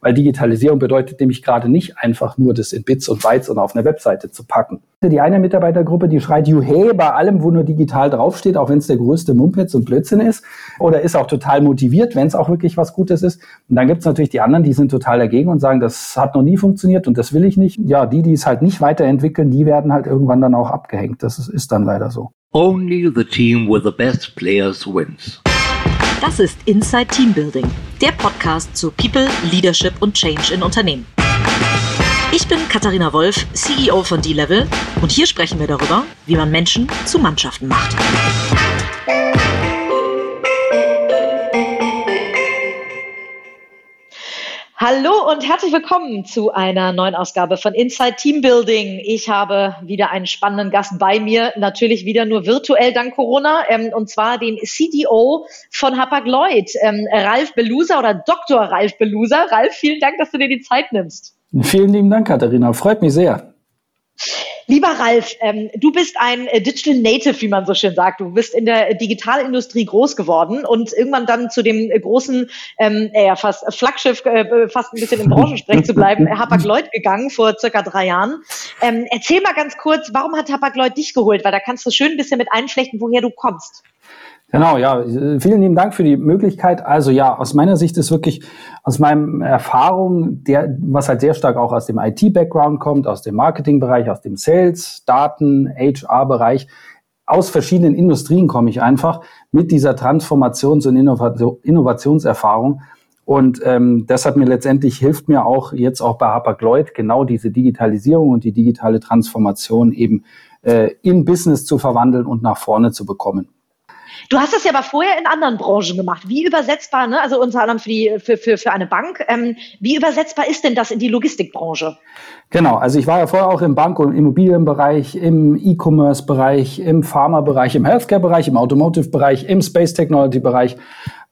Weil Digitalisierung bedeutet nämlich gerade nicht einfach nur das in Bits und Bytes und auf eine Webseite zu packen. Die eine Mitarbeitergruppe, die schreit Juhey bei allem, wo nur digital draufsteht, auch wenn es der größte Mumpitz und Blödsinn ist. Oder ist auch total motiviert, wenn es auch wirklich was Gutes ist. Und dann gibt es natürlich die anderen, die sind total dagegen und sagen, das hat noch nie funktioniert und das will ich nicht. Ja, die, die es halt nicht weiterentwickeln, die werden halt irgendwann dann auch abgehängt. Das ist, ist dann leider so. Only the team with the best players wins. Das ist Inside Team Building, der Podcast zu People, Leadership und Change in Unternehmen. Ich bin Katharina Wolf, CEO von D-Level und hier sprechen wir darüber, wie man Menschen zu Mannschaften macht. Hallo und herzlich willkommen zu einer neuen Ausgabe von Inside Team Building. Ich habe wieder einen spannenden Gast bei mir, natürlich wieder nur virtuell dank Corona, ähm, und zwar den CDO von Hapag-Lloyd, ähm, Ralf Belusa oder Dr. Ralf Belusa. Ralf, vielen Dank, dass du dir die Zeit nimmst. Vielen lieben Dank, Katharina. Freut mich sehr. Lieber Ralf, ähm, du bist ein äh, Digital Native, wie man so schön sagt. Du bist in der Digitalindustrie groß geworden und irgendwann dann zu dem äh, großen, ähm, äh, fast Flaggschiff, äh, fast ein bisschen im Branchensprech zu bleiben, Hapag-Lloyd gegangen vor circa drei Jahren. Ähm, erzähl mal ganz kurz, warum hat Hapag-Lloyd dich geholt? Weil da kannst du schön ein bisschen mit einflechten, woher du kommst. Genau, ja, vielen lieben Dank für die Möglichkeit. Also ja, aus meiner Sicht ist wirklich aus meinem Erfahrung, der, was halt sehr stark auch aus dem IT-Background kommt, aus dem Marketing-Bereich, aus dem Sales, Daten, HR-Bereich, aus verschiedenen Industrien komme ich einfach mit dieser Transformations- und Innovationserfahrung. Und ähm, das hat mir letztendlich hilft mir auch jetzt auch bei Hapag-Lloyd genau diese Digitalisierung und die digitale Transformation eben äh, in Business zu verwandeln und nach vorne zu bekommen. Du hast das ja aber vorher in anderen Branchen gemacht. Wie übersetzbar, ne? also unter anderem für, die, für, für, für eine Bank, ähm, wie übersetzbar ist denn das in die Logistikbranche? Genau, also ich war ja vorher auch im Bank- und Immobilienbereich, im E-Commerce-Bereich, im Pharma-Bereich, im Healthcare-Bereich, im Automotive-Bereich, im Space-Technology-Bereich.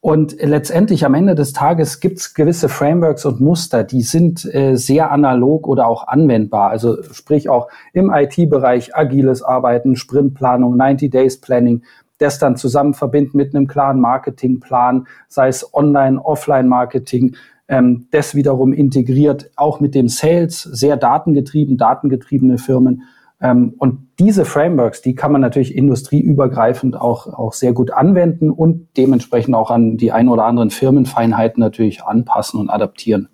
Und letztendlich am Ende des Tages gibt es gewisse Frameworks und Muster, die sind äh, sehr analog oder auch anwendbar. Also sprich auch im IT-Bereich agiles Arbeiten, Sprintplanung, 90 Days Planning, das dann zusammen verbinden mit einem klaren Marketingplan, sei es Online, Offline-Marketing, ähm, das wiederum integriert auch mit dem Sales, sehr datengetrieben, datengetriebene Firmen. Ähm, und diese Frameworks, die kann man natürlich industrieübergreifend auch, auch sehr gut anwenden und dementsprechend auch an die ein oder anderen Firmenfeinheiten natürlich anpassen und adaptieren.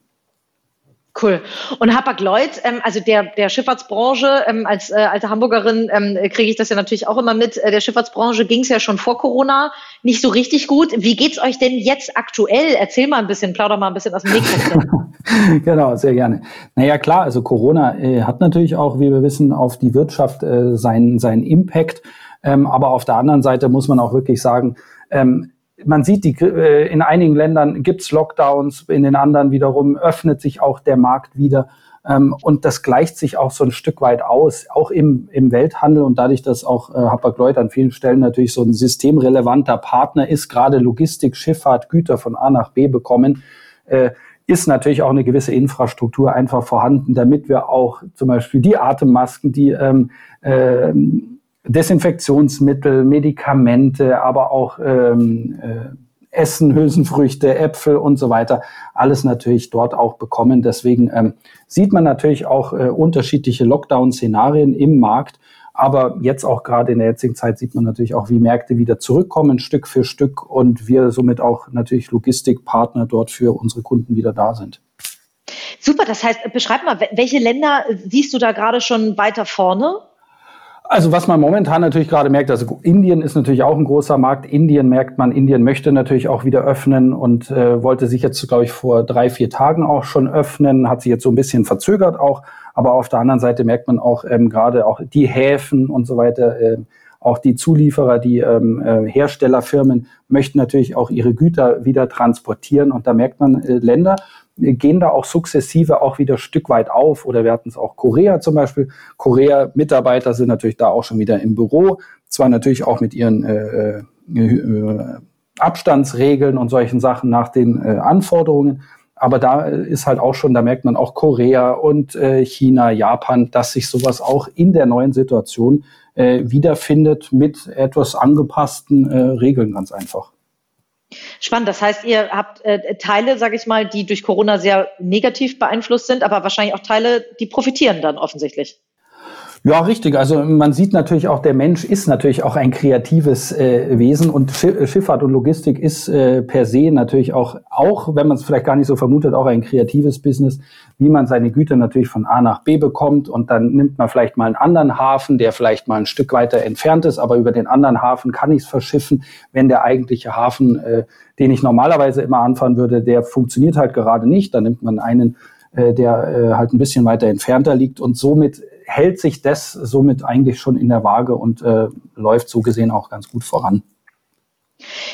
Cool. Und Hapag-Lloyd, ähm, also der, der Schifffahrtsbranche, ähm, als äh, alte Hamburgerin ähm, kriege ich das ja natürlich auch immer mit. Äh, der Schifffahrtsbranche ging es ja schon vor Corona nicht so richtig gut. Wie geht's euch denn jetzt aktuell? Erzähl mal ein bisschen, plauder mal ein bisschen aus dem Nähkästchen. genau, sehr gerne. Naja, klar, also Corona äh, hat natürlich auch, wie wir wissen, auf die Wirtschaft äh, seinen, seinen Impact. Ähm, aber auf der anderen Seite muss man auch wirklich sagen, ähm, man sieht, die, äh, in einigen Ländern gibt's Lockdowns, in den anderen wiederum öffnet sich auch der Markt wieder. Ähm, und das gleicht sich auch so ein Stück weit aus, auch im, im Welthandel und dadurch, dass auch äh, Hapag-Lloyd an vielen Stellen natürlich so ein systemrelevanter Partner ist, gerade Logistik, Schifffahrt, Güter von A nach B bekommen, äh, ist natürlich auch eine gewisse Infrastruktur einfach vorhanden, damit wir auch zum Beispiel die Atemmasken, die ähm, äh, Desinfektionsmittel, Medikamente, aber auch ähm, äh, Essen, Hülsenfrüchte, Äpfel und so weiter, alles natürlich dort auch bekommen. Deswegen ähm, sieht man natürlich auch äh, unterschiedliche Lockdown-Szenarien im Markt. Aber jetzt auch gerade in der jetzigen Zeit sieht man natürlich auch, wie Märkte wieder zurückkommen, Stück für Stück und wir somit auch natürlich Logistikpartner dort für unsere Kunden wieder da sind. Super, das heißt, beschreib mal, welche Länder siehst du da gerade schon weiter vorne? Also was man momentan natürlich gerade merkt, also Indien ist natürlich auch ein großer Markt. Indien merkt man, Indien möchte natürlich auch wieder öffnen und äh, wollte sich jetzt, glaube ich, vor drei, vier Tagen auch schon öffnen, hat sich jetzt so ein bisschen verzögert auch. Aber auf der anderen Seite merkt man auch ähm, gerade auch die Häfen und so weiter, äh, auch die Zulieferer, die ähm, äh, Herstellerfirmen möchten natürlich auch ihre Güter wieder transportieren. Und da merkt man äh, Länder, gehen da auch sukzessive auch wieder Stück weit auf. Oder wir hatten es auch Korea zum Beispiel. Korea-Mitarbeiter sind natürlich da auch schon wieder im Büro. Zwar natürlich auch mit ihren äh, äh, Abstandsregeln und solchen Sachen nach den äh, Anforderungen. Aber da ist halt auch schon, da merkt man auch Korea und äh, China, Japan, dass sich sowas auch in der neuen Situation äh, wiederfindet mit etwas angepassten äh, Regeln ganz einfach. Spannend. Das heißt, ihr habt äh, Teile, sage ich mal, die durch Corona sehr negativ beeinflusst sind, aber wahrscheinlich auch Teile, die profitieren dann offensichtlich. Ja, richtig. Also man sieht natürlich auch, der Mensch ist natürlich auch ein kreatives äh, Wesen und Schifffahrt und Logistik ist äh, per se natürlich auch, auch wenn man es vielleicht gar nicht so vermutet, auch ein kreatives Business, wie man seine Güter natürlich von A nach B bekommt und dann nimmt man vielleicht mal einen anderen Hafen, der vielleicht mal ein Stück weiter entfernt ist, aber über den anderen Hafen kann ich es verschiffen, wenn der eigentliche Hafen, äh, den ich normalerweise immer anfahren würde, der funktioniert halt gerade nicht. Dann nimmt man einen äh, der äh, halt ein bisschen weiter entfernter liegt und somit hält sich das somit eigentlich schon in der Waage und äh, läuft so gesehen auch ganz gut voran.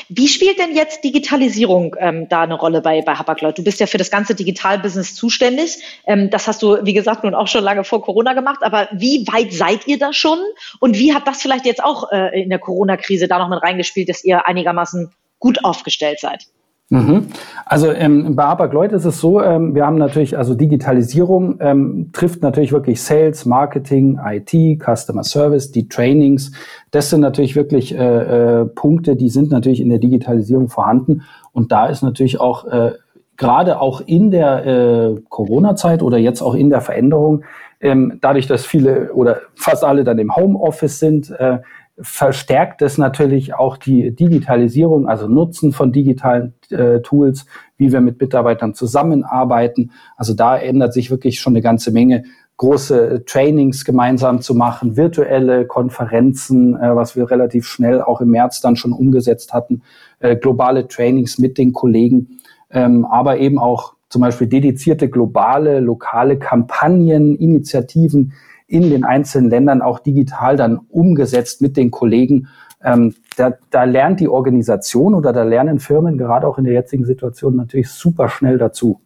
Wie spielt denn jetzt Digitalisierung ähm, da eine Rolle bei, bei Hapag-Lloyd? Du bist ja für das ganze Digitalbusiness zuständig. Ähm, das hast du, wie gesagt, nun auch schon lange vor Corona gemacht. Aber wie weit seid ihr da schon? Und wie hat das vielleicht jetzt auch äh, in der Corona-Krise da noch mit reingespielt, dass ihr einigermaßen gut aufgestellt seid? Mhm. Also ähm, bei Hapag-Lloyd ist es so, ähm, wir haben natürlich, also Digitalisierung ähm, trifft natürlich wirklich Sales, Marketing, IT, Customer Service, die Trainings. Das sind natürlich wirklich äh, äh, Punkte, die sind natürlich in der Digitalisierung vorhanden. Und da ist natürlich auch äh, gerade auch in der äh, Corona-Zeit oder jetzt auch in der Veränderung, ähm, dadurch, dass viele oder fast alle dann im Homeoffice sind, äh, verstärkt es natürlich auch die Digitalisierung, also Nutzen von digitalen äh, Tools, wie wir mit Mitarbeitern zusammenarbeiten. Also da ändert sich wirklich schon eine ganze Menge große Trainings gemeinsam zu machen, virtuelle Konferenzen, äh, was wir relativ schnell auch im März dann schon umgesetzt hatten, äh, globale Trainings mit den Kollegen, ähm, aber eben auch zum Beispiel dedizierte globale, lokale Kampagnen, Initiativen, in den einzelnen Ländern auch digital dann umgesetzt mit den Kollegen. Ähm, da, da lernt die Organisation oder da lernen Firmen gerade auch in der jetzigen Situation natürlich super schnell dazu.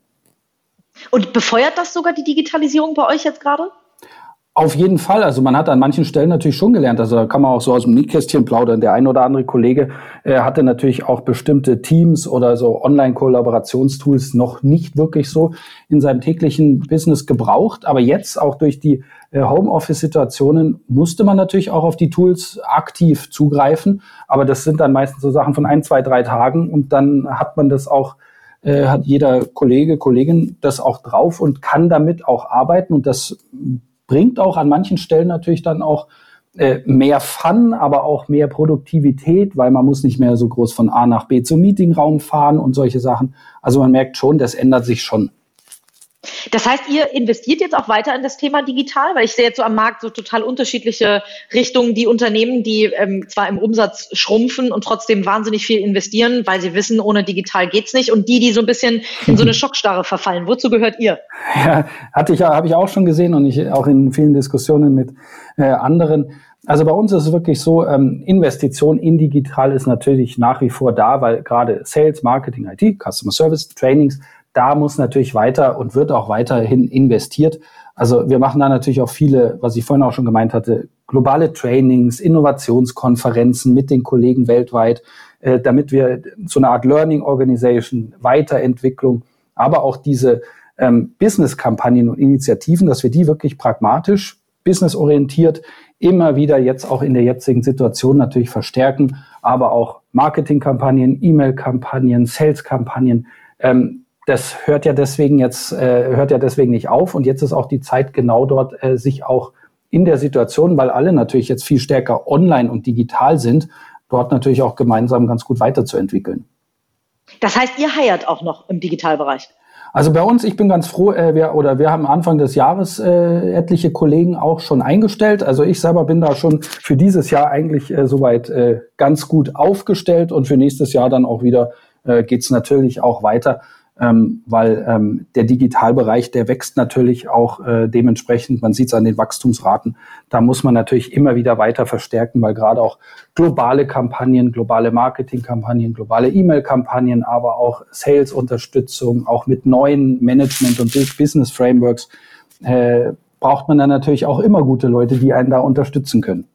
Und befeuert das sogar die Digitalisierung bei euch jetzt gerade? Auf jeden Fall. Also man hat an manchen Stellen natürlich schon gelernt. Also da kann man auch so aus dem Nähkästchen plaudern. Der ein oder andere Kollege äh, hatte natürlich auch bestimmte Teams oder so Online-Kollaborationstools noch nicht wirklich so in seinem täglichen Business gebraucht. Aber jetzt auch durch die äh, Homeoffice-Situationen musste man natürlich auch auf die Tools aktiv zugreifen. Aber das sind dann meistens so Sachen von ein, zwei, drei Tagen und dann hat man das auch äh, hat jeder Kollege, Kollegin das auch drauf und kann damit auch arbeiten und das bringt auch an manchen Stellen natürlich dann auch äh, mehr Fun, aber auch mehr Produktivität, weil man muss nicht mehr so groß von A nach B zum Meetingraum fahren und solche Sachen. Also man merkt schon, das ändert sich schon. Das heißt, ihr investiert jetzt auch weiter in das Thema digital, weil ich sehe jetzt so am Markt so total unterschiedliche Richtungen, die Unternehmen, die ähm, zwar im Umsatz schrumpfen und trotzdem wahnsinnig viel investieren, weil sie wissen, ohne digital geht's nicht, und die, die so ein bisschen in so eine Schockstarre verfallen. Wozu gehört ihr? Ja, hatte ich, habe ich auch schon gesehen und ich auch in vielen Diskussionen mit äh, anderen. Also bei uns ist es wirklich so, ähm, Investition in digital ist natürlich nach wie vor da, weil gerade Sales, Marketing, IT, Customer Service, Trainings, da muss natürlich weiter und wird auch weiterhin investiert. Also wir machen da natürlich auch viele, was ich vorhin auch schon gemeint hatte, globale Trainings, Innovationskonferenzen mit den Kollegen weltweit, äh, damit wir so eine Art Learning Organization, Weiterentwicklung, aber auch diese ähm, Business-Kampagnen und Initiativen, dass wir die wirklich pragmatisch, businessorientiert immer wieder jetzt auch in der jetzigen Situation natürlich verstärken, aber auch Marketingkampagnen, E-Mail-Kampagnen, Sales-Kampagnen, ähm, das hört ja deswegen jetzt, äh, hört ja deswegen nicht auf. Und jetzt ist auch die Zeit genau dort, äh, sich auch in der Situation, weil alle natürlich jetzt viel stärker online und digital sind, dort natürlich auch gemeinsam ganz gut weiterzuentwickeln. Das heißt, ihr heiert auch noch im Digitalbereich? Also bei uns, ich bin ganz froh, äh, wir, oder wir haben Anfang des Jahres äh, etliche Kollegen auch schon eingestellt. Also ich selber bin da schon für dieses Jahr eigentlich äh, soweit äh, ganz gut aufgestellt und für nächstes Jahr dann auch wieder äh, geht es natürlich auch weiter ähm, weil ähm, der Digitalbereich, der wächst natürlich auch äh, dementsprechend, man sieht es an den Wachstumsraten, da muss man natürlich immer wieder weiter verstärken, weil gerade auch globale Kampagnen, globale Marketingkampagnen, globale E-Mail-Kampagnen, aber auch Sales-Unterstützung, auch mit neuen Management- und Business-Frameworks, äh, braucht man dann natürlich auch immer gute Leute, die einen da unterstützen können.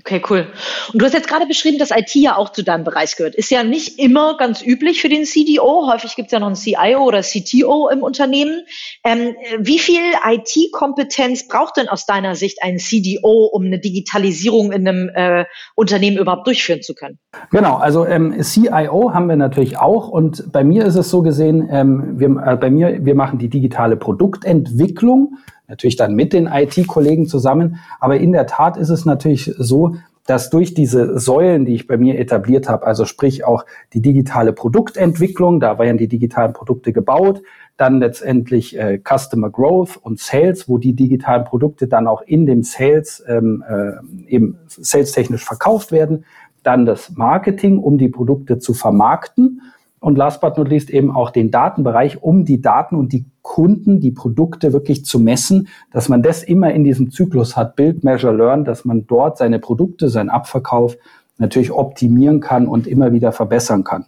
Okay, cool. Und du hast jetzt gerade beschrieben, dass IT ja auch zu deinem Bereich gehört. Ist ja nicht immer ganz üblich für den CDO. Häufig gibt es ja noch einen CIO oder CTO im Unternehmen. Ähm, wie viel IT-Kompetenz braucht denn aus deiner Sicht ein CDO, um eine Digitalisierung in einem äh, Unternehmen überhaupt durchführen zu können? Genau, also ähm, CIO haben wir natürlich auch. Und bei mir ist es so gesehen, ähm, wir, äh, bei mir, wir machen die digitale Produktentwicklung natürlich dann mit den IT-Kollegen zusammen. Aber in der Tat ist es natürlich so, dass durch diese Säulen, die ich bei mir etabliert habe, also sprich auch die digitale Produktentwicklung, da werden die digitalen Produkte gebaut, dann letztendlich äh, Customer Growth und Sales, wo die digitalen Produkte dann auch in dem Sales ähm, äh, eben salestechnisch verkauft werden, dann das Marketing, um die Produkte zu vermarkten und last but not least eben auch den Datenbereich, um die Daten und die Kunden, die Produkte wirklich zu messen, dass man das immer in diesem Zyklus hat, Build, Measure, Learn, dass man dort seine Produkte, seinen Abverkauf natürlich optimieren kann und immer wieder verbessern kann.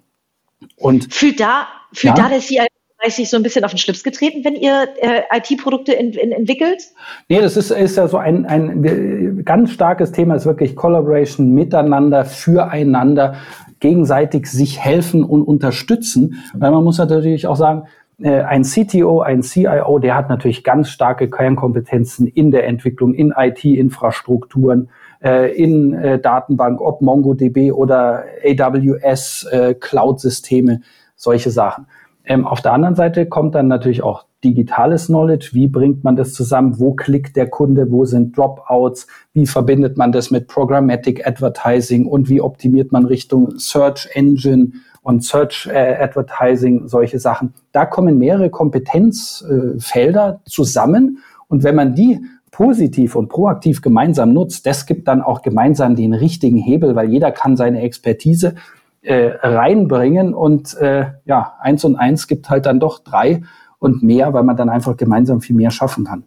Und fühlt da, fühlt ja? da der CIO sich so ein bisschen auf den Schlips getreten, wenn ihr äh, IT-Produkte in, in, entwickelt? Nee, das ist, ist ja so ein, ein ganz starkes Thema, ist wirklich Collaboration, Miteinander, Füreinander gegenseitig sich helfen und unterstützen. Weil man muss natürlich auch sagen, äh, ein CTO, ein CIO, der hat natürlich ganz starke Kernkompetenzen in der Entwicklung, in IT-Infrastrukturen, äh, in äh, Datenbank, ob MongoDB oder AWS, Cloud-Systeme, solche Sachen. Ähm, auf der anderen Seite kommt dann natürlich auch digitales Knowledge. Wie bringt man das zusammen? Wo klickt der Kunde? Wo sind Dropouts? Wie verbindet man das mit Programmatic Advertising? Und wie optimiert man Richtung Search Engine und Search äh, Advertising, solche Sachen? Da kommen mehrere Kompetenzfelder äh, zusammen. Und wenn man die positiv und proaktiv gemeinsam nutzt, das gibt dann auch gemeinsam den richtigen Hebel, weil jeder kann seine Expertise äh, reinbringen und äh, ja, eins und eins gibt halt dann doch drei und mehr, weil man dann einfach gemeinsam viel mehr schaffen kann.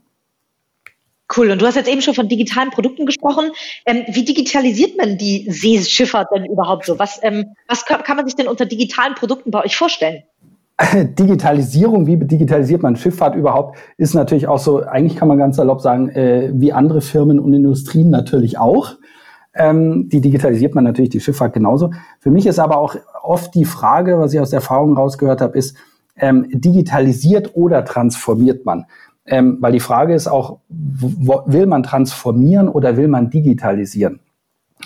Cool. Und du hast jetzt eben schon von digitalen Produkten gesprochen. Ähm, wie digitalisiert man die Seeschifffahrt denn überhaupt so? Was, ähm, was kann man sich denn unter digitalen Produkten bei euch vorstellen? Digitalisierung, wie digitalisiert man Schifffahrt überhaupt, ist natürlich auch so, eigentlich kann man ganz salopp sagen, äh, wie andere Firmen und Industrien natürlich auch. Ähm, die digitalisiert man natürlich, die Schifffahrt genauso. Für mich ist aber auch oft die Frage, was ich aus der Erfahrung rausgehört habe, ist, ähm, digitalisiert oder transformiert man? Ähm, weil die Frage ist auch, will man transformieren oder will man digitalisieren?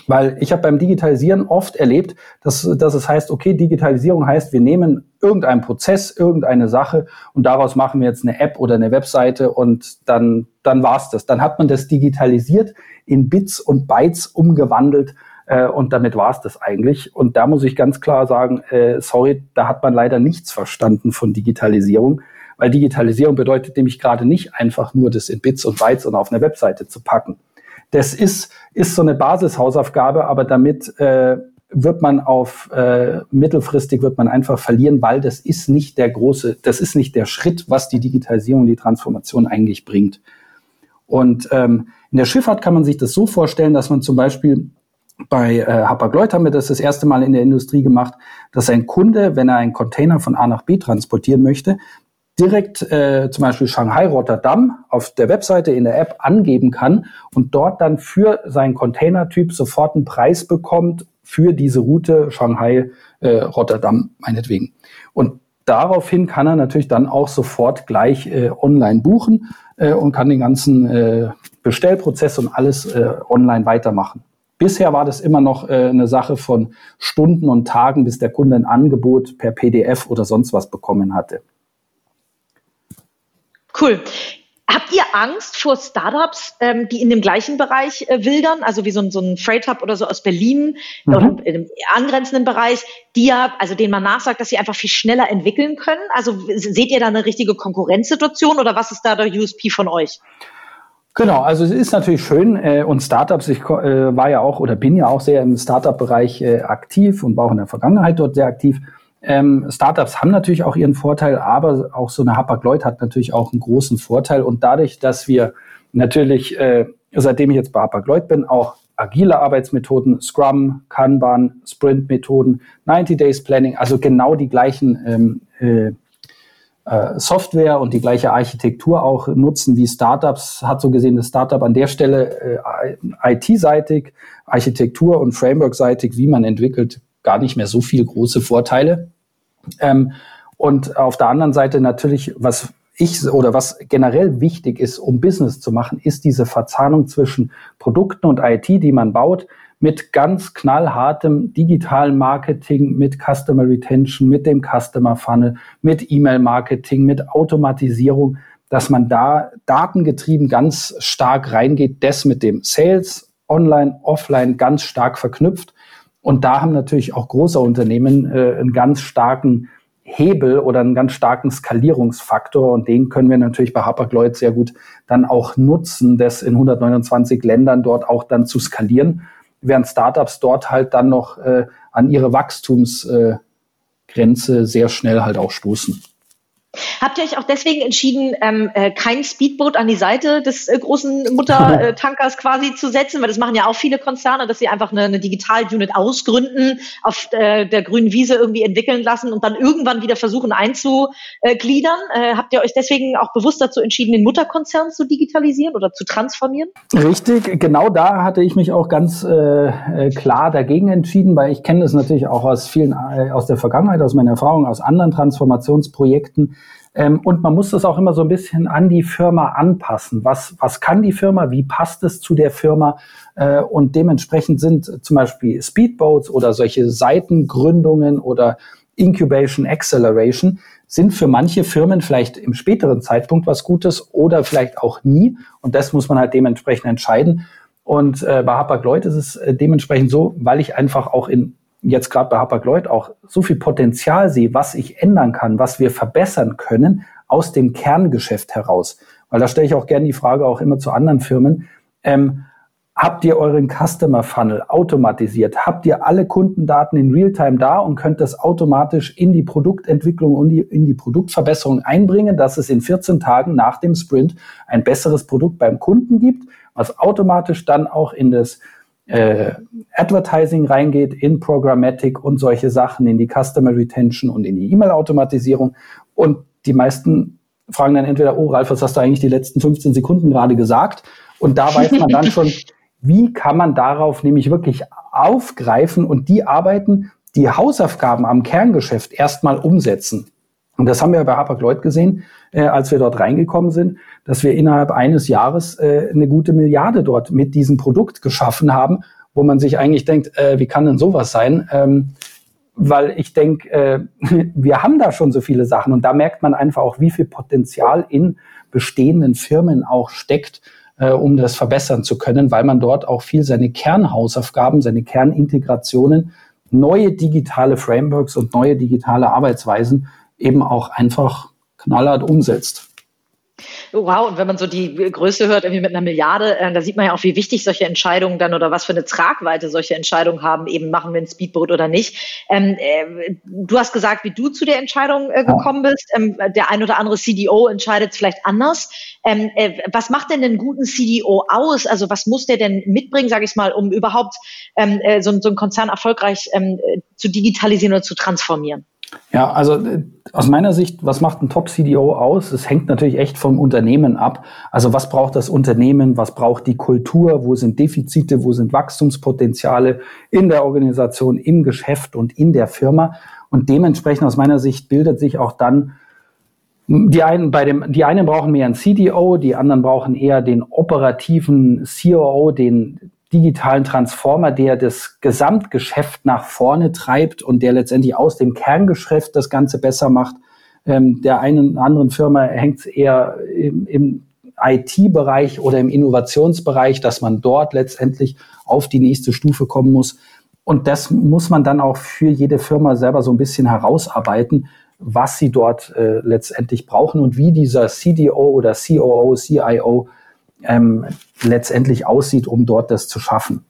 Weil ich habe beim Digitalisieren oft erlebt, dass, dass es heißt, okay, Digitalisierung heißt, wir nehmen irgendeinen Prozess, irgendeine Sache und daraus machen wir jetzt eine App oder eine Webseite und dann, dann war's das. Dann hat man das digitalisiert, in Bits und Bytes umgewandelt äh, und damit war's das eigentlich. Und da muss ich ganz klar sagen, äh, sorry, da hat man leider nichts verstanden von Digitalisierung, weil Digitalisierung bedeutet nämlich gerade nicht einfach nur das in Bits und Bytes und auf eine Webseite zu packen das ist, ist so eine Basishausaufgabe, aber damit äh, wird man auf äh, mittelfristig wird man einfach verlieren, weil das ist nicht der große, das ist nicht der Schritt, was die Digitalisierung, die Transformation eigentlich bringt. Und ähm, in der Schifffahrt kann man sich das so vorstellen, dass man zum Beispiel bei äh, Hapag-Lloyd haben wir das das erste Mal in der Industrie gemacht, dass ein Kunde, wenn er einen Container von A nach B transportieren möchte, direkt äh, zum Beispiel Shanghai Rotterdam auf der Webseite in der App angeben kann und dort dann für seinen Containertyp sofort einen Preis bekommt für diese Route Shanghai äh, Rotterdam meinetwegen. Und daraufhin kann er natürlich dann auch sofort gleich äh, online buchen äh, und kann den ganzen äh, Bestellprozess und alles äh, online weitermachen. Bisher war das immer noch äh, eine Sache von Stunden und Tagen, bis der Kunde ein Angebot per PDF oder sonst was bekommen hatte. Cool. Habt ihr Angst vor Startups, ähm, die in dem gleichen Bereich äh, wildern, also wie so ein, so ein Freight Hub oder so aus Berlin mhm. oder einem angrenzenden Bereich, die ja, also denen man nachsagt, dass sie einfach viel schneller entwickeln können? Also seht ihr da eine richtige Konkurrenzsituation oder was ist da der USP von euch? Genau, also es ist natürlich schön äh, und Startups, ich äh, war ja auch oder bin ja auch sehr im Startup-Bereich äh, aktiv und war auch in der Vergangenheit dort sehr aktiv. Ähm, Startups haben natürlich auch ihren Vorteil, aber auch so eine Hapag-Lloyd hat natürlich auch einen großen Vorteil. Und dadurch, dass wir natürlich, äh, seitdem ich jetzt bei Hapag-Lloyd bin, auch agile Arbeitsmethoden, Scrum, Kanban, Sprint-Methoden, 90 Days Planning, also genau die gleichen ähm, äh, äh, Software und die gleiche Architektur auch nutzen wie Startups, hat so gesehen das Startup an der Stelle äh, IT-seitig, Architektur und Framework-seitig, wie man entwickelt, gar nicht mehr so viel große Vorteile. Ähm, und auf der anderen Seite natürlich, was ich oder was generell wichtig ist, um Business zu machen, ist diese Verzahnung zwischen Produkten und IT, die man baut, mit ganz knallhartem digitalen Marketing, mit Customer Retention, mit dem Customer Funnel, mit E-Mail-Marketing, mit Automatisierung, dass man da datengetrieben ganz stark reingeht, das mit dem Sales, online, offline ganz stark verknüpft. Und da haben natürlich auch große Unternehmen äh, einen ganz starken Hebel oder einen ganz starken Skalierungsfaktor und den können wir natürlich bei Hapag-Lloyd sehr gut dann auch nutzen, das in 129 Ländern dort auch dann zu skalieren, während Startups dort halt dann noch äh, an ihre Wachstumsgrenze äh, sehr schnell halt auch stoßen. Habt ihr euch auch deswegen entschieden, ähm, äh, kein Speedboot an die Seite des äh, großen Muttertankers quasi zu setzen? Weil das machen ja auch viele Konzerne, dass sie einfach eine, eine Digital-Unit ausgründen, auf äh, der grünen Wiese irgendwie entwickeln lassen und dann irgendwann wieder versuchen einzugliedern. Äh, habt ihr euch deswegen auch bewusst dazu entschieden, den Mutterkonzern zu digitalisieren oder zu transformieren? Richtig, genau da hatte ich mich auch ganz äh, äh klar dagegen entschieden, weil ich kenne das natürlich auch aus vielen, äh, aus der Vergangenheit, aus meiner Erfahrung, aus anderen Transformationsprojekten ähm, und man muss das auch immer so ein bisschen an die Firma anpassen. Was, was kann die Firma? Wie passt es zu der Firma? Äh, und dementsprechend sind zum Beispiel Speedboats oder solche Seitengründungen oder Incubation, Acceleration sind für manche Firmen vielleicht im späteren Zeitpunkt was Gutes oder vielleicht auch nie. Und das muss man halt dementsprechend entscheiden. Und äh, bei Hapag-Lloyd ist es äh, dementsprechend so, weil ich einfach auch in jetzt gerade bei Hapag-Lloyd auch so viel Potenzial sehe, was ich ändern kann, was wir verbessern können aus dem Kerngeschäft heraus. Weil da stelle ich auch gerne die Frage auch immer zu anderen Firmen. Ähm, habt ihr euren Customer Funnel automatisiert? Habt ihr alle Kundendaten in Realtime da und könnt das automatisch in die Produktentwicklung und die, in die Produktverbesserung einbringen, dass es in 14 Tagen nach dem Sprint ein besseres Produkt beim Kunden gibt, was automatisch dann auch in das äh, Advertising reingeht, in Programmatic und solche Sachen, in die Customer Retention und in die E-Mail-Automatisierung. Und die meisten fragen dann entweder, oh Ralf, was hast du eigentlich die letzten 15 Sekunden gerade gesagt? Und da weiß man dann schon, wie kann man darauf nämlich wirklich aufgreifen und die Arbeiten, die Hausaufgaben am Kerngeschäft erstmal umsetzen. Und das haben wir bei Hapag-Lloyd gesehen, äh, als wir dort reingekommen sind, dass wir innerhalb eines Jahres äh, eine gute Milliarde dort mit diesem Produkt geschaffen haben, wo man sich eigentlich denkt, äh, wie kann denn sowas sein? Ähm, weil ich denke, äh, wir haben da schon so viele Sachen und da merkt man einfach auch, wie viel Potenzial in bestehenden Firmen auch steckt, äh, um das verbessern zu können, weil man dort auch viel seine Kernhausaufgaben, seine Kernintegrationen, neue digitale Frameworks und neue digitale Arbeitsweisen eben auch einfach knallhart umsetzt. Wow, und wenn man so die Größe hört, irgendwie mit einer Milliarde, äh, da sieht man ja auch, wie wichtig solche Entscheidungen dann oder was für eine Tragweite solche Entscheidungen haben, eben machen wir ein Speedboot oder nicht. Ähm, äh, du hast gesagt, wie du zu der Entscheidung äh, gekommen bist. Ähm, der ein oder andere CDO entscheidet vielleicht anders. Ähm, äh, was macht denn einen guten CDO aus? Also was muss der denn mitbringen, sage ich mal, um überhaupt ähm, äh, so, so einen Konzern erfolgreich ähm, äh, zu digitalisieren oder zu transformieren? Ja, also äh, aus meiner Sicht, was macht ein Top-CDO aus? Es hängt natürlich echt vom Unternehmen ab. Also was braucht das Unternehmen? Was braucht die Kultur? Wo sind Defizite? Wo sind Wachstumspotenziale in der Organisation, im Geschäft und in der Firma? Und dementsprechend aus meiner Sicht bildet sich auch dann die einen bei dem, die einen brauchen mehr einen CDO, die anderen brauchen eher den operativen COO, den digitalen Transformer, der das Gesamtgeschäft nach vorne treibt und der letztendlich aus dem Kerngeschäft das Ganze besser macht. Ähm, der einen anderen Firma hängt es eher im, im IT-Bereich oder im Innovationsbereich, dass man dort letztendlich auf die nächste Stufe kommen muss. Und das muss man dann auch für jede Firma selber so ein bisschen herausarbeiten, was sie dort äh, letztendlich brauchen und wie dieser CDO oder COO, CIO ähm, letztendlich aussieht, um dort das zu schaffen.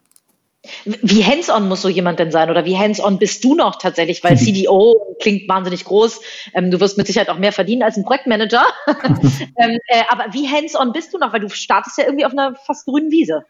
Wie hands-on muss so jemand denn sein oder wie hands-on bist du noch tatsächlich? Weil CDO klingt wahnsinnig groß. Ähm, du wirst mit Sicherheit auch mehr verdienen als ein Projektmanager. ähm, äh, aber wie hands-on bist du noch? Weil du startest ja irgendwie auf einer fast grünen Wiese.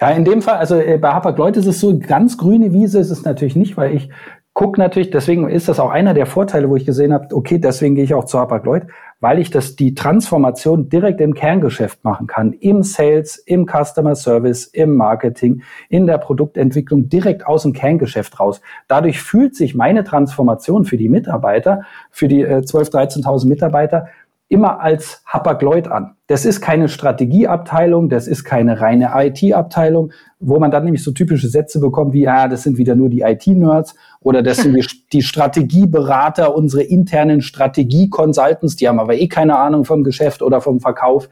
Ja, in dem Fall, also äh, bei Hapag-Lloyd ist es so, ganz grüne Wiese ist es natürlich nicht, weil ich gucke natürlich, deswegen ist das auch einer der Vorteile, wo ich gesehen habe, okay, deswegen gehe ich auch zu Hapag-Lloyd, weil ich das die Transformation direkt im Kerngeschäft machen kann, im Sales, im Customer Service, im Marketing, in der Produktentwicklung direkt aus dem Kerngeschäft raus. Dadurch fühlt sich meine Transformation für die Mitarbeiter, für die äh, 12, 13.000 Mitarbeiter immer als Hapag-Lloyd an. Das ist keine Strategieabteilung, das ist keine reine IT-Abteilung, wo man dann nämlich so typische Sätze bekommt wie, ah, das sind wieder nur die IT-Nerds oder das sind die, die Strategieberater, unsere internen Strategie-Consultants, die haben aber eh keine Ahnung vom Geschäft oder vom Verkauf.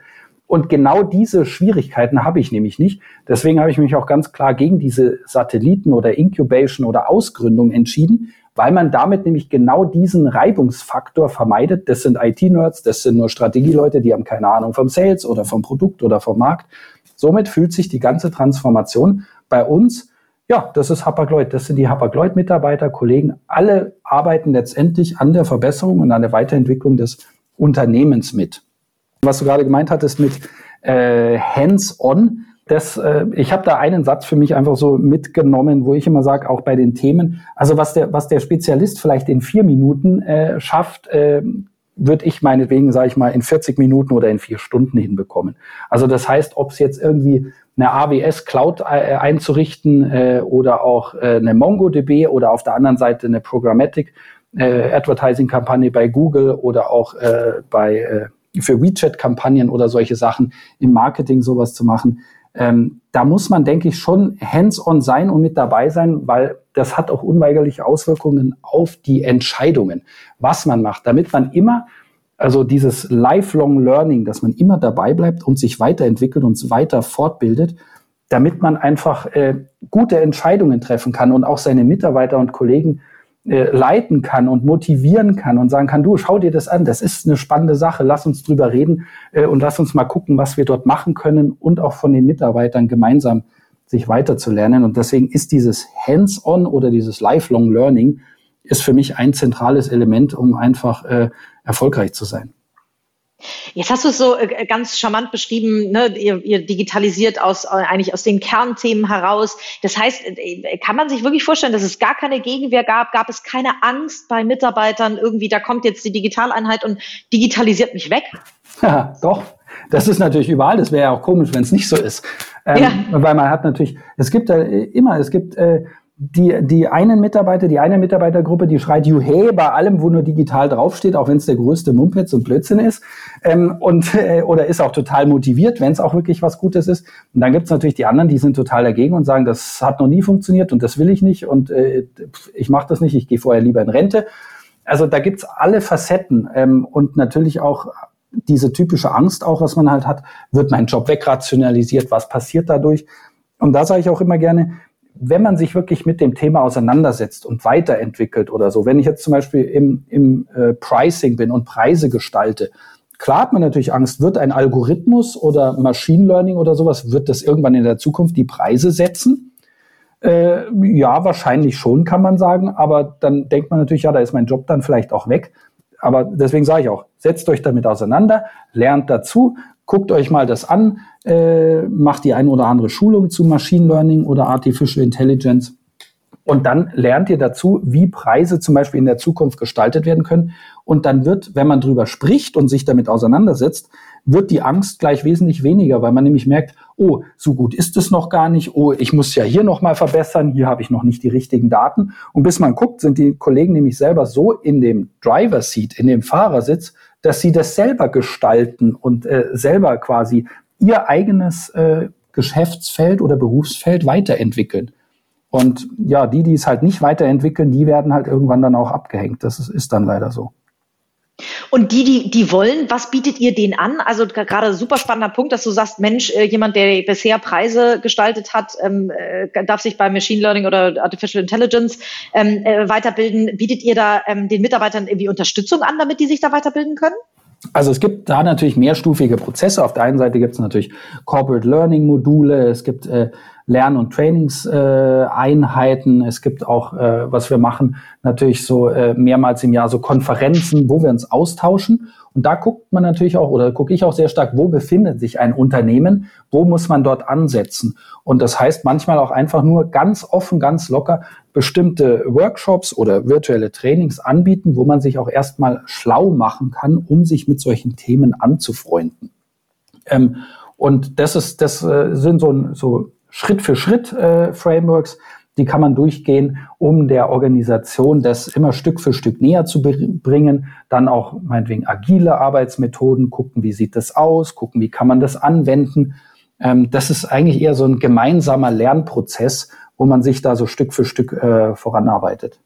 Und genau diese Schwierigkeiten habe ich nämlich nicht. Deswegen habe ich mich auch ganz klar gegen diese Satelliten oder Incubation oder Ausgründung entschieden, weil man damit nämlich genau diesen Reibungsfaktor vermeidet. Das sind IT-Nerds, das sind nur Strategieleute, die haben keine Ahnung vom Sales oder vom Produkt oder vom Markt. Somit fühlt sich die ganze Transformation bei uns, ja, das ist Hapag-Lloyd, das sind die Hapag-Lloyd-Mitarbeiter, Kollegen, alle arbeiten letztendlich an der Verbesserung und an der Weiterentwicklung des Unternehmens mit. Was du gerade gemeint hattest mit äh, Hands-on, das, äh, ich habe da einen Satz für mich einfach so mitgenommen, wo ich immer sage, auch bei den Themen, also was der, was der Spezialist vielleicht in vier Minuten äh, schafft, äh, würde ich meinetwegen, sage ich mal, in 40 Minuten oder in vier Stunden hinbekommen. Also das heißt, ob es jetzt irgendwie eine AWS Cloud äh, einzurichten äh, oder auch äh, eine MongoDB oder auf der anderen Seite eine Programmatic äh, Advertising Kampagne bei Google oder auch äh, bei äh, für WeChat Kampagnen oder solche Sachen im Marketing sowas zu machen ähm, da muss man, denke ich, schon hands-on sein und mit dabei sein, weil das hat auch unweigerliche Auswirkungen auf die Entscheidungen, was man macht, damit man immer, also dieses lifelong Learning, dass man immer dabei bleibt und sich weiterentwickelt und weiter fortbildet, damit man einfach äh, gute Entscheidungen treffen kann und auch seine Mitarbeiter und Kollegen äh, leiten kann und motivieren kann und sagen kann, du, schau dir das an, das ist eine spannende Sache, lass uns drüber reden äh, und lass uns mal gucken, was wir dort machen können und auch von den Mitarbeitern gemeinsam sich weiterzulernen. Und deswegen ist dieses Hands-on oder dieses Lifelong Learning ist für mich ein zentrales Element, um einfach äh, erfolgreich zu sein. Jetzt hast du es so äh, ganz charmant beschrieben, ne? ihr, ihr digitalisiert aus, äh, eigentlich aus den Kernthemen heraus. Das heißt, äh, kann man sich wirklich vorstellen, dass es gar keine Gegenwehr gab? Gab es keine Angst bei Mitarbeitern irgendwie, da kommt jetzt die Digitaleinheit und digitalisiert mich weg? Ja, doch. Das ist natürlich überall. Das wäre ja auch komisch, wenn es nicht so ist. Ähm, ja. Weil man hat natürlich, es gibt äh, immer, es gibt äh, die, die einen Mitarbeiter, die eine Mitarbeitergruppe, die schreit Juhe bei allem, wo nur digital draufsteht, auch wenn es der größte Mumpitz und Blödsinn ist. Ähm, und, äh, oder ist auch total motiviert, wenn es auch wirklich was Gutes ist. Und dann gibt es natürlich die anderen, die sind total dagegen und sagen, das hat noch nie funktioniert und das will ich nicht und äh, ich mache das nicht, ich gehe vorher lieber in Rente. Also da gibt's alle Facetten ähm, und natürlich auch diese typische Angst auch, was man halt hat, wird mein Job wegrationalisiert, was passiert dadurch? Und da sage ich auch immer gerne, wenn man sich wirklich mit dem Thema auseinandersetzt und weiterentwickelt oder so, wenn ich jetzt zum Beispiel im, im äh, Pricing bin und Preise gestalte, klar hat man natürlich Angst, wird ein Algorithmus oder Machine Learning oder sowas, wird das irgendwann in der Zukunft die Preise setzen? Äh, ja, wahrscheinlich schon, kann man sagen, aber dann denkt man natürlich, ja, da ist mein Job dann vielleicht auch weg. Aber deswegen sage ich auch, setzt euch damit auseinander, lernt dazu, guckt euch mal das an, äh, macht die ein oder andere Schulung zu Machine Learning oder Artificial Intelligence. Und dann lernt ihr dazu, wie Preise zum Beispiel in der Zukunft gestaltet werden können. Und dann wird, wenn man drüber spricht und sich damit auseinandersetzt, wird die Angst gleich wesentlich weniger, weil man nämlich merkt, oh, so gut ist es noch gar nicht, oh, ich muss ja hier nochmal verbessern, hier habe ich noch nicht die richtigen Daten. Und bis man guckt, sind die Kollegen nämlich selber so in dem Driver Seat, in dem Fahrersitz, dass sie das selber gestalten und äh, selber quasi ihr eigenes äh, Geschäftsfeld oder Berufsfeld weiterentwickeln. Und ja, die, die es halt nicht weiterentwickeln, die werden halt irgendwann dann auch abgehängt. Das ist, ist dann leider so. Und die, die, die wollen, was bietet ihr denen an? Also gerade super spannender Punkt, dass du sagst, Mensch, äh, jemand, der bisher Preise gestaltet hat, ähm, äh, darf sich bei Machine Learning oder Artificial Intelligence ähm, äh, weiterbilden. Bietet ihr da ähm, den Mitarbeitern irgendwie Unterstützung an, damit die sich da weiterbilden können? Also es gibt da natürlich mehrstufige Prozesse. Auf der einen Seite gibt es natürlich Corporate Learning Module, es gibt äh, Lern- und Trainingseinheiten, es gibt auch, äh, was wir machen, natürlich so äh, mehrmals im Jahr so Konferenzen, wo wir uns austauschen. Und da guckt man natürlich auch, oder gucke ich auch sehr stark, wo befindet sich ein Unternehmen, wo muss man dort ansetzen. Und das heißt manchmal auch einfach nur ganz offen, ganz locker, bestimmte Workshops oder virtuelle Trainings anbieten, wo man sich auch erstmal schlau machen kann, um sich mit solchen Themen anzufreunden. Ähm, und das ist, das äh, sind so, so Schritt für Schritt äh, Frameworks, die kann man durchgehen, um der Organisation das immer Stück für Stück näher zu bringen. Dann auch meinetwegen agile Arbeitsmethoden, gucken, wie sieht das aus, gucken, wie kann man das anwenden. Ähm, das ist eigentlich eher so ein gemeinsamer Lernprozess, wo man sich da so Stück für Stück äh, voranarbeitet.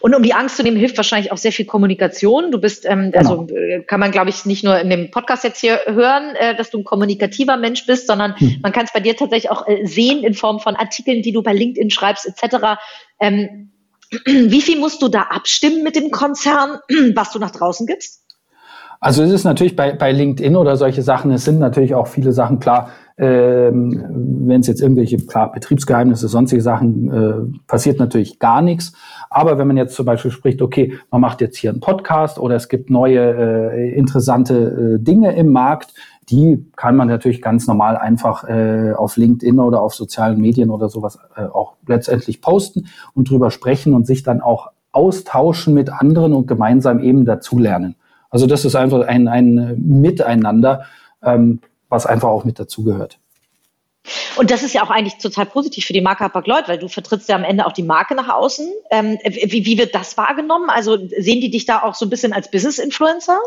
Und um die Angst zu nehmen, hilft wahrscheinlich auch sehr viel Kommunikation. Du bist, ähm, genau. also äh, kann man, glaube ich, nicht nur in dem Podcast jetzt hier hören, äh, dass du ein kommunikativer Mensch bist, sondern hm. man kann es bei dir tatsächlich auch äh, sehen in Form von Artikeln, die du bei LinkedIn schreibst, etc. Ähm, wie viel musst du da abstimmen mit dem Konzern, was du nach draußen gibst? Also es ist natürlich bei, bei LinkedIn oder solche Sachen, es sind natürlich auch viele Sachen klar, ähm, wenn es jetzt irgendwelche, klar, Betriebsgeheimnisse, sonstige Sachen, äh, passiert natürlich gar nichts. Aber wenn man jetzt zum Beispiel spricht, okay, man macht jetzt hier einen Podcast oder es gibt neue äh, interessante äh, Dinge im Markt, die kann man natürlich ganz normal einfach äh, auf LinkedIn oder auf sozialen Medien oder sowas äh, auch letztendlich posten und drüber sprechen und sich dann auch austauschen mit anderen und gemeinsam eben dazulernen. Also das ist einfach ein, ein Miteinander, ähm, was einfach auch mit dazugehört. Und das ist ja auch eigentlich total positiv für die Marke Hapag-Lloyd, weil du vertrittst ja am Ende auch die Marke nach außen. Ähm, wie, wie wird das wahrgenommen? Also sehen die dich da auch so ein bisschen als Business-Influencer?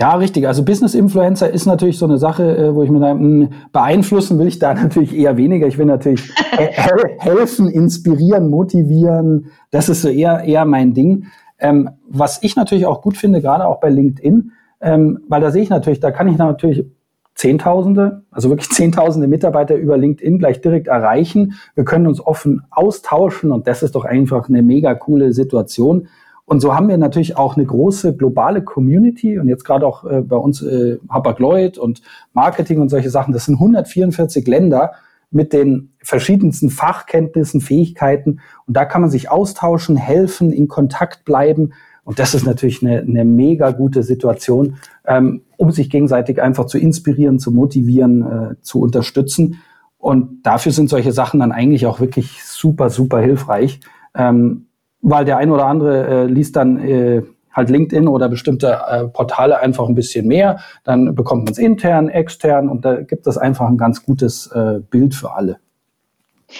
Ja, richtig. Also Business Influencer ist natürlich so eine Sache, äh, wo ich mir da, hm, beeinflussen will ich da natürlich eher weniger. Ich will natürlich helfen, inspirieren, motivieren. Das ist so eher, eher mein Ding. Ähm, was ich natürlich auch gut finde, gerade auch bei LinkedIn, ähm, weil da sehe ich natürlich, da kann ich natürlich Zehntausende, also wirklich Zehntausende Mitarbeiter über LinkedIn gleich direkt erreichen. Wir können uns offen austauschen und das ist doch einfach eine mega coole Situation. Und so haben wir natürlich auch eine große globale Community und jetzt gerade auch äh, bei uns äh, Hapag-Lloyd und Marketing und solche Sachen. Das sind 144 Länder mit den verschiedensten Fachkenntnissen, Fähigkeiten. Und da kann man sich austauschen, helfen, in Kontakt bleiben. Und das ist natürlich eine, eine mega gute Situation, ähm, um sich gegenseitig einfach zu inspirieren, zu motivieren, äh, zu unterstützen. Und dafür sind solche Sachen dann eigentlich auch wirklich super, super hilfreich, ähm, weil der ein oder andere äh, liest dann äh, halt LinkedIn oder bestimmte äh, Portale einfach ein bisschen mehr. Dann bekommt man es intern, extern und da gibt es einfach ein ganz gutes äh, Bild für alle.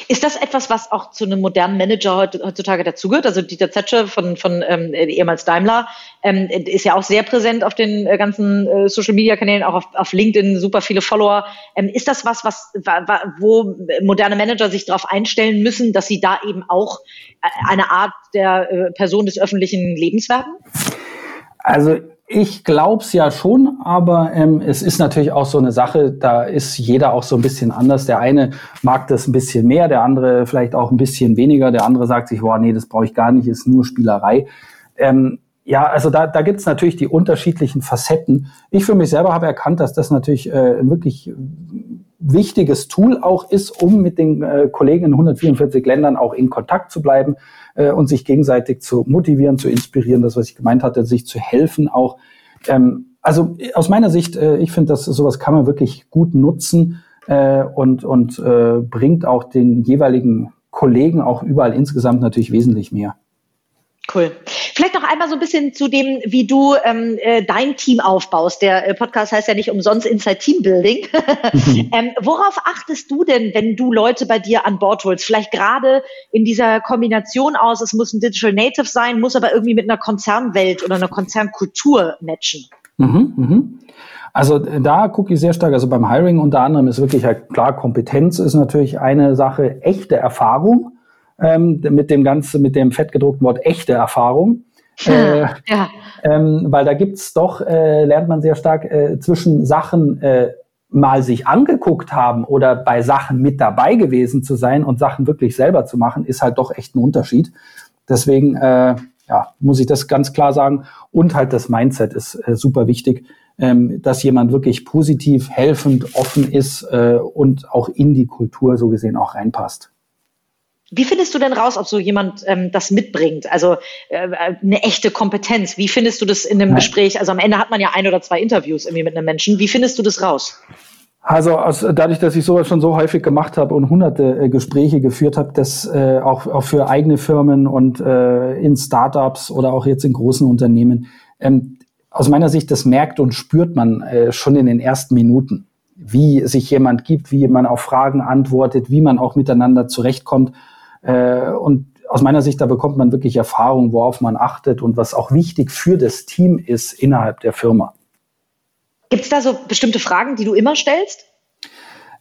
Ist das etwas, was auch zu einem modernen Manager heutzutage dazugehört? Also Dieter Zetsche von, von ähm, ehemals Daimler ähm, ist ja auch sehr präsent auf den äh, ganzen äh, Social-Media-Kanälen, auch auf, auf LinkedIn, super viele Follower. Ähm, ist das was, was wo moderne Manager sich darauf einstellen müssen, dass sie da eben auch äh, eine Art der äh, Person des öffentlichen Lebens werden? Also ich glaub's ja schon, aber ähm, es ist natürlich auch so eine Sache, da ist jeder auch so ein bisschen anders. Der eine mag das ein bisschen mehr, der andere vielleicht auch ein bisschen weniger, der andere sagt sich, boah, nee, das brauche ich gar nicht, ist nur Spielerei. Ähm, ja, also da, da gibt es natürlich die unterschiedlichen Facetten. Ich für mich selber habe erkannt, dass das natürlich äh, wirklich wichtiges Tool auch ist, um mit den äh, Kollegen in 144 Ländern auch in Kontakt zu bleiben äh, und sich gegenseitig zu motivieren, zu inspirieren, das, was ich gemeint hatte, sich zu helfen auch. Ähm, also aus meiner Sicht, äh, ich finde, dass sowas kann man wirklich gut nutzen äh, und, und äh, bringt auch den jeweiligen Kollegen auch überall insgesamt natürlich wesentlich mehr. Cool. Vielleicht noch einmal so ein bisschen zu dem, wie du ähm, äh, dein Team aufbaust. Der äh, Podcast heißt ja nicht umsonst Inside Team Building. Mhm. ähm, worauf achtest du denn, wenn du Leute bei dir an Bord holst? Vielleicht gerade in dieser Kombination aus, es muss ein Digital Native sein, muss aber irgendwie mit einer Konzernwelt oder einer Konzernkultur matchen. Mhm, mhm. Also äh, da gucke ich sehr stark, also beim Hiring unter anderem ist wirklich halt klar, Kompetenz ist natürlich eine Sache, echte Erfahrung ähm, mit dem ganzen, mit dem fettgedruckten Wort echte Erfahrung. Äh, ja. ähm, weil da gibt's doch, äh, lernt man sehr stark äh, zwischen Sachen äh, mal sich angeguckt haben oder bei Sachen mit dabei gewesen zu sein und Sachen wirklich selber zu machen, ist halt doch echt ein Unterschied. Deswegen äh, ja, muss ich das ganz klar sagen. Und halt das Mindset ist äh, super wichtig, ähm, dass jemand wirklich positiv, helfend, offen ist und auch in die Kultur so gesehen auch reinpasst. Wie findest du denn raus, ob so jemand ähm, das mitbringt? Also äh, eine echte Kompetenz. Wie findest du das in einem ja. Gespräch? Also am Ende hat man ja ein oder zwei Interviews irgendwie mit einem Menschen. Wie findest du das raus? Also aus, dadurch, dass ich sowas schon so häufig gemacht habe und hunderte äh, Gespräche geführt habe, das äh, auch, auch für eigene Firmen und äh, in Startups oder auch jetzt in großen Unternehmen, ähm, aus meiner Sicht, das merkt und spürt man äh, schon in den ersten Minuten, wie sich jemand gibt, wie man auf Fragen antwortet, wie man auch miteinander zurechtkommt. Äh, und aus meiner Sicht, da bekommt man wirklich Erfahrung, worauf man achtet und was auch wichtig für das Team ist innerhalb der Firma. Gibt es da so bestimmte Fragen, die du immer stellst?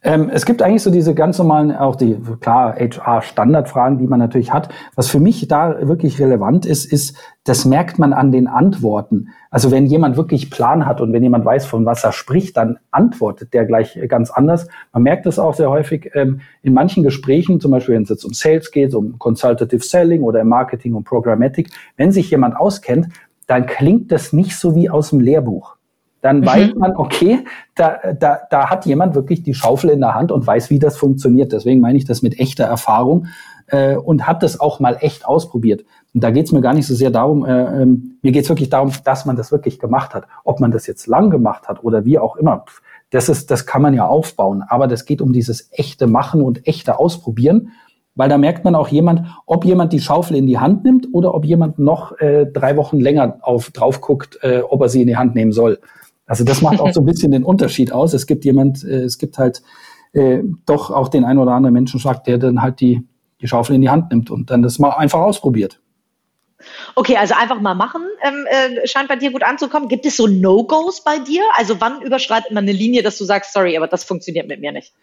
Ähm, es gibt eigentlich so diese ganz normalen, auch die, klar, HR-Standardfragen, die man natürlich hat. Was für mich da wirklich relevant ist, ist, das merkt man an den Antworten. Also wenn jemand wirklich Plan hat und wenn jemand weiß, von was er spricht, dann antwortet der gleich ganz anders. Man merkt das auch sehr häufig ähm, in manchen Gesprächen, zum Beispiel wenn es jetzt um Sales geht, um Consultative Selling oder im Marketing und Programmatic. Wenn sich jemand auskennt, dann klingt das nicht so wie aus dem Lehrbuch dann mhm. weiß man, okay, da, da, da hat jemand wirklich die Schaufel in der Hand und weiß, wie das funktioniert. Deswegen meine ich das mit echter Erfahrung äh, und hat das auch mal echt ausprobiert. Und da geht es mir gar nicht so sehr darum, äh, ähm, mir geht es wirklich darum, dass man das wirklich gemacht hat. Ob man das jetzt lang gemacht hat oder wie auch immer, das, ist, das kann man ja aufbauen. Aber das geht um dieses echte Machen und echte Ausprobieren. Weil da merkt man auch jemand, ob jemand die Schaufel in die Hand nimmt oder ob jemand noch äh, drei Wochen länger auf, drauf guckt, äh, ob er sie in die Hand nehmen soll. Also das macht auch so ein bisschen den Unterschied aus. Es gibt jemand, äh, es gibt halt äh, doch auch den ein oder anderen Menschenschlag, der dann halt die, die Schaufel in die Hand nimmt und dann das mal einfach ausprobiert. Okay, also einfach mal machen ähm, äh, scheint bei dir gut anzukommen. Gibt es so No-Gos bei dir? Also wann überschreitet man eine Linie, dass du sagst, sorry, aber das funktioniert mit mir nicht?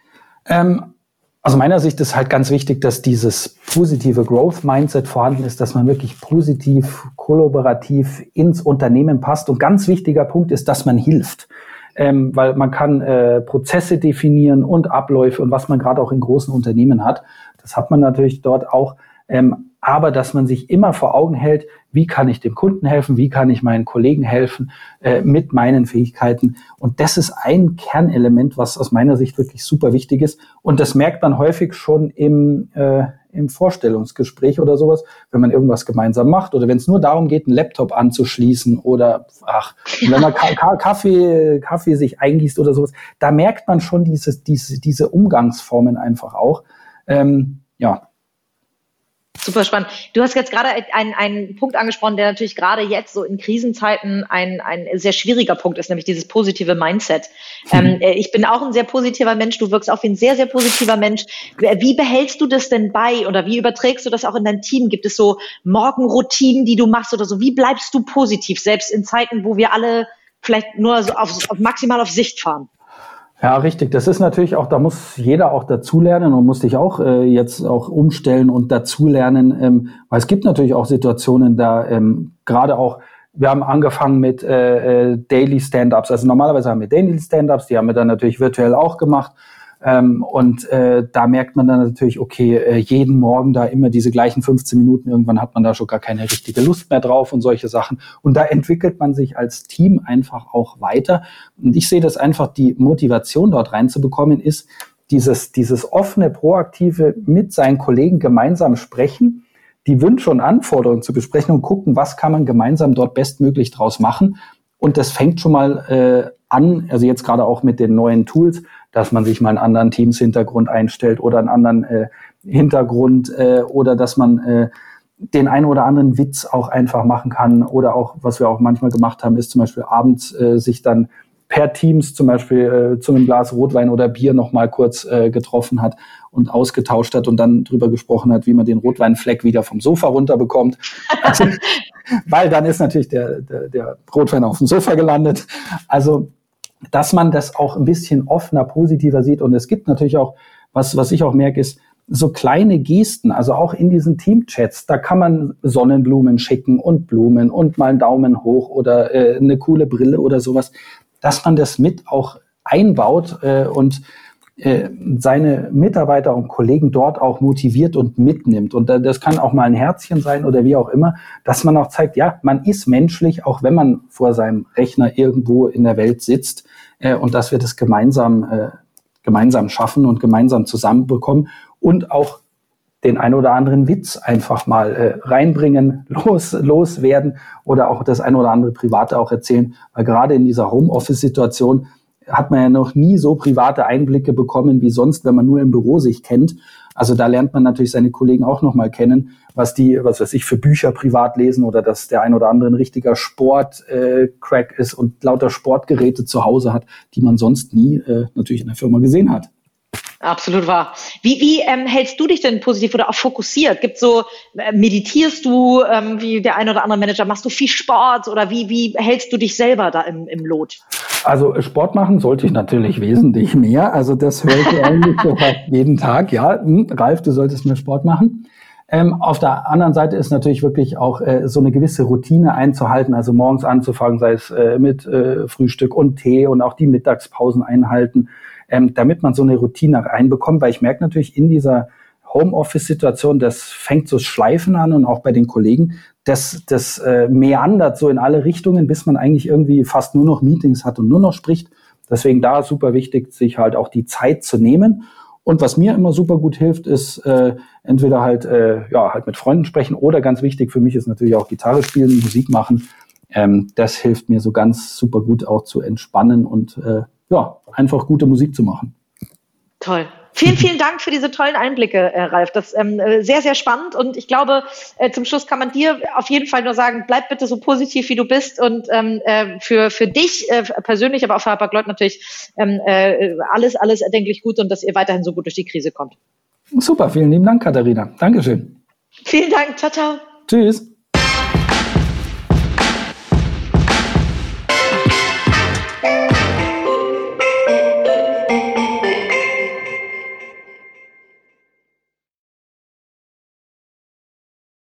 Ähm, aus meiner Sicht ist halt ganz wichtig, dass dieses positive Growth-Mindset vorhanden ist, dass man wirklich positiv, kollaborativ ins Unternehmen passt. Und ganz wichtiger Punkt ist, dass man hilft. Ähm, weil man kann äh, Prozesse definieren und Abläufe und was man gerade auch in großen Unternehmen hat. Das hat man natürlich dort auch. Ähm, aber dass man sich immer vor Augen hält, wie kann ich dem Kunden helfen, wie kann ich meinen Kollegen helfen äh, mit meinen Fähigkeiten. Und das ist ein Kernelement, was aus meiner Sicht wirklich super wichtig ist. Und das merkt man häufig schon im, äh, im Vorstellungsgespräch oder sowas, wenn man irgendwas gemeinsam macht oder wenn es nur darum geht, einen Laptop anzuschließen oder ach, wenn man Ka Kaffee, Kaffee sich eingießt oder sowas, da merkt man schon dieses, diese, diese Umgangsformen einfach auch. Ähm, ja, Super spannend. Du hast jetzt gerade einen, einen Punkt angesprochen, der natürlich gerade jetzt so in Krisenzeiten ein, ein sehr schwieriger Punkt ist, nämlich dieses positive Mindset. Mhm. Ähm, äh, ich bin auch ein sehr positiver Mensch, du wirkst auch wie ein sehr, sehr positiver Mensch. Wie behältst du das denn bei oder wie überträgst du das auch in dein Team? Gibt es so Morgenroutinen, die du machst oder so? Wie bleibst du positiv, selbst in Zeiten, wo wir alle vielleicht nur so auf, auf maximal auf Sicht fahren? Ja, richtig. Das ist natürlich auch, da muss jeder auch dazulernen und muss sich auch äh, jetzt auch umstellen und dazulernen, ähm, weil es gibt natürlich auch Situationen, da ähm, gerade auch, wir haben angefangen mit äh, äh, Daily Stand-ups. Also normalerweise haben wir Daily Stand-ups, die haben wir dann natürlich virtuell auch gemacht. Ähm, und äh, da merkt man dann natürlich, okay, äh, jeden Morgen da immer diese gleichen 15 Minuten, irgendwann hat man da schon gar keine richtige Lust mehr drauf und solche Sachen. Und da entwickelt man sich als Team einfach auch weiter. Und ich sehe das einfach, die Motivation dort reinzubekommen, ist dieses, dieses offene, proaktive mit seinen Kollegen gemeinsam sprechen, die Wünsche und Anforderungen zu besprechen und gucken, was kann man gemeinsam dort bestmöglich draus machen. Und das fängt schon mal äh, an, also jetzt gerade auch mit den neuen Tools, dass man sich mal einen anderen Teams-Hintergrund einstellt oder einen anderen äh, Hintergrund äh, oder dass man äh, den einen oder anderen Witz auch einfach machen kann oder auch, was wir auch manchmal gemacht haben, ist zum Beispiel abends äh, sich dann per Teams zum Beispiel äh, zu einem Glas Rotwein oder Bier noch mal kurz äh, getroffen hat und ausgetauscht hat und dann drüber gesprochen hat, wie man den Rotweinfleck wieder vom Sofa runterbekommt. Also, weil dann ist natürlich der, der, der Rotwein auf dem Sofa gelandet. Also dass man das auch ein bisschen offener, positiver sieht. Und es gibt natürlich auch, was, was ich auch merke, ist, so kleine Gesten, also auch in diesen Teamchats, da kann man Sonnenblumen schicken und Blumen und mal einen Daumen hoch oder äh, eine coole Brille oder sowas, dass man das mit auch einbaut äh, und äh, seine Mitarbeiter und Kollegen dort auch motiviert und mitnimmt. Und das kann auch mal ein Herzchen sein oder wie auch immer, dass man auch zeigt, ja, man ist menschlich, auch wenn man vor seinem Rechner irgendwo in der Welt sitzt äh, und dass wir das gemeinsam, äh, gemeinsam schaffen und gemeinsam zusammenbekommen und auch den ein oder anderen Witz einfach mal äh, reinbringen, los, loswerden oder auch das ein oder andere Private auch erzählen, weil gerade in dieser Homeoffice-Situation hat man ja noch nie so private Einblicke bekommen wie sonst, wenn man nur im Büro sich kennt. Also da lernt man natürlich seine Kollegen auch nochmal kennen, was die, was weiß ich, für Bücher privat lesen oder dass der ein oder andere ein richtiger Sport-Crack äh, ist und lauter Sportgeräte zu Hause hat, die man sonst nie äh, natürlich in der Firma gesehen hat. Absolut wahr. Wie, wie ähm, hältst du dich denn positiv oder auch fokussiert? Gibt so, äh, meditierst du, ähm, wie der ein oder andere Manager, machst du viel Sport oder wie, wie hältst du dich selber da im, im Lot? Also Sport machen sollte ich natürlich wesentlich mehr. Also das höre ich eigentlich so jeden Tag. Ja, hm, Ralf, du solltest mehr Sport machen. Ähm, auf der anderen Seite ist natürlich wirklich auch äh, so eine gewisse Routine einzuhalten, also morgens anzufangen, sei es äh, mit äh, Frühstück und Tee und auch die Mittagspausen einhalten ähm, damit man so eine Routine reinbekommt, weil ich merke natürlich in dieser Homeoffice-Situation, das fängt so Schleifen an und auch bei den Kollegen, das, das äh, meandert so in alle Richtungen, bis man eigentlich irgendwie fast nur noch Meetings hat und nur noch spricht. Deswegen da super wichtig, sich halt auch die Zeit zu nehmen. Und was mir immer super gut hilft, ist äh, entweder halt äh, ja halt mit Freunden sprechen oder ganz wichtig für mich ist natürlich auch Gitarre spielen, Musik machen. Ähm, das hilft mir so ganz super gut auch zu entspannen und äh, ja, einfach gute Musik zu machen. Toll. Vielen, vielen Dank für diese tollen Einblicke, äh, Ralf. Das ähm, äh, sehr, sehr spannend. Und ich glaube, äh, zum Schluss kann man dir auf jeden Fall nur sagen, bleib bitte so positiv, wie du bist. Und ähm, äh, für, für dich äh, persönlich, aber auch für Hapag-Lloyd natürlich ähm, äh, alles, alles erdenklich gut und dass ihr weiterhin so gut durch die Krise kommt. Super, vielen lieben Dank, Katharina. Dankeschön. Vielen Dank. Ciao, ciao. Tschüss.